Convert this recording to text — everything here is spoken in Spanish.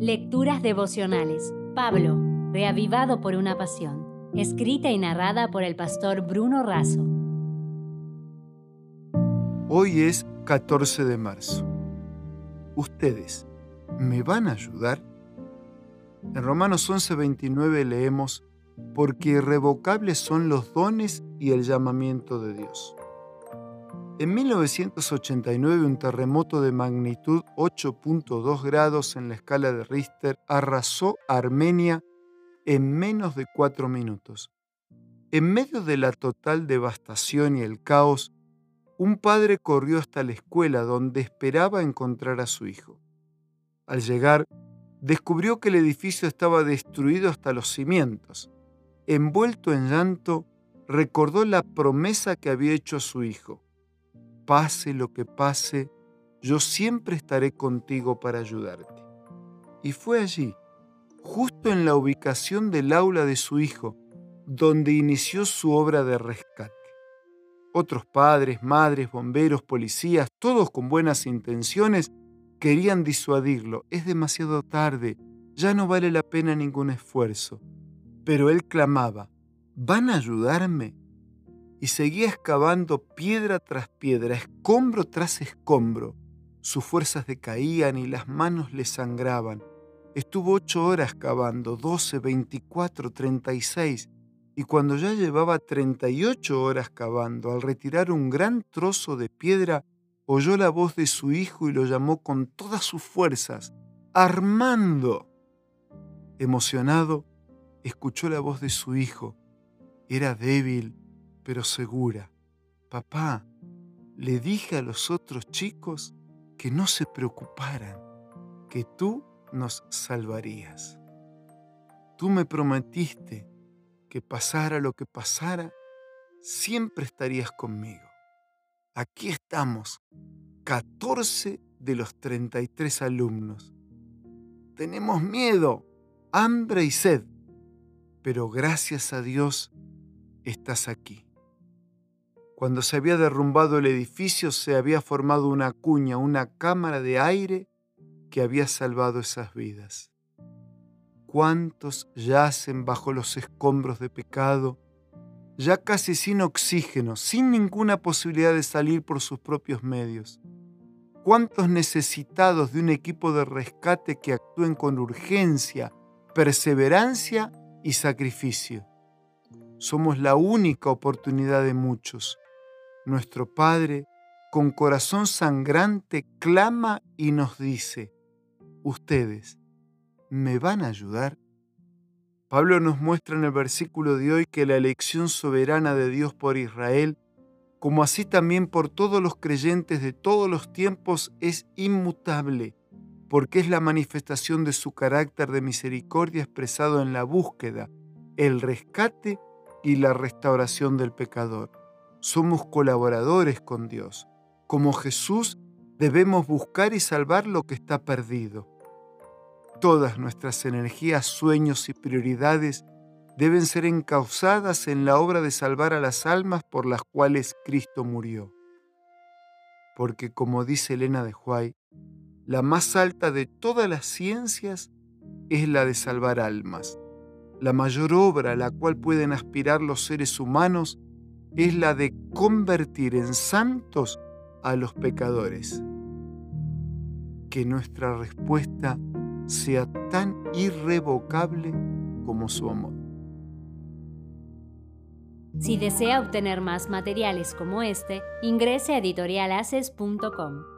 Lecturas devocionales. Pablo, reavivado por una pasión. Escrita y narrada por el pastor Bruno Razo. Hoy es 14 de marzo. ¿Ustedes me van a ayudar? En Romanos 11:29 leemos, porque irrevocables son los dones y el llamamiento de Dios. En 1989, un terremoto de magnitud 8.2 grados en la escala de Richter arrasó Armenia en menos de cuatro minutos. En medio de la total devastación y el caos, un padre corrió hasta la escuela donde esperaba encontrar a su hijo. Al llegar, descubrió que el edificio estaba destruido hasta los cimientos. Envuelto en llanto, recordó la promesa que había hecho a su hijo pase lo que pase, yo siempre estaré contigo para ayudarte. Y fue allí, justo en la ubicación del aula de su hijo, donde inició su obra de rescate. Otros padres, madres, bomberos, policías, todos con buenas intenciones, querían disuadirlo. Es demasiado tarde, ya no vale la pena ningún esfuerzo. Pero él clamaba, ¿van a ayudarme? Y seguía excavando piedra tras piedra, escombro tras escombro. Sus fuerzas decaían y las manos le sangraban. Estuvo ocho horas cavando, doce, veinticuatro, treinta y seis, y cuando ya llevaba treinta y ocho horas cavando, al retirar un gran trozo de piedra, oyó la voz de su hijo y lo llamó con todas sus fuerzas, Armando. Emocionado, escuchó la voz de su hijo. Era débil, pero segura. Papá, le dije a los otros chicos que no se preocuparan, que tú nos salvarías. Tú me prometiste que pasara lo que pasara, siempre estarías conmigo. Aquí estamos, 14 de los 33 alumnos. Tenemos miedo, hambre y sed, pero gracias a Dios estás aquí. Cuando se había derrumbado el edificio se había formado una cuña, una cámara de aire que había salvado esas vidas. ¿Cuántos yacen bajo los escombros de pecado, ya casi sin oxígeno, sin ninguna posibilidad de salir por sus propios medios? ¿Cuántos necesitados de un equipo de rescate que actúen con urgencia, perseverancia y sacrificio? Somos la única oportunidad de muchos nuestro Padre, con corazón sangrante, clama y nos dice, ustedes, ¿me van a ayudar? Pablo nos muestra en el versículo de hoy que la elección soberana de Dios por Israel, como así también por todos los creyentes de todos los tiempos, es inmutable, porque es la manifestación de su carácter de misericordia expresado en la búsqueda, el rescate y la restauración del pecador somos colaboradores con Dios. Como Jesús debemos buscar y salvar lo que está perdido. Todas nuestras energías, sueños y prioridades deben ser encausadas en la obra de salvar a las almas por las cuales Cristo murió. Porque como dice Elena de Huay, la más alta de todas las ciencias es la de salvar almas. La mayor obra a la cual pueden aspirar los seres humanos es la de convertir en santos a los pecadores. Que nuestra respuesta sea tan irrevocable como su amor. Si desea obtener más materiales como este, ingrese a editorialaces.com.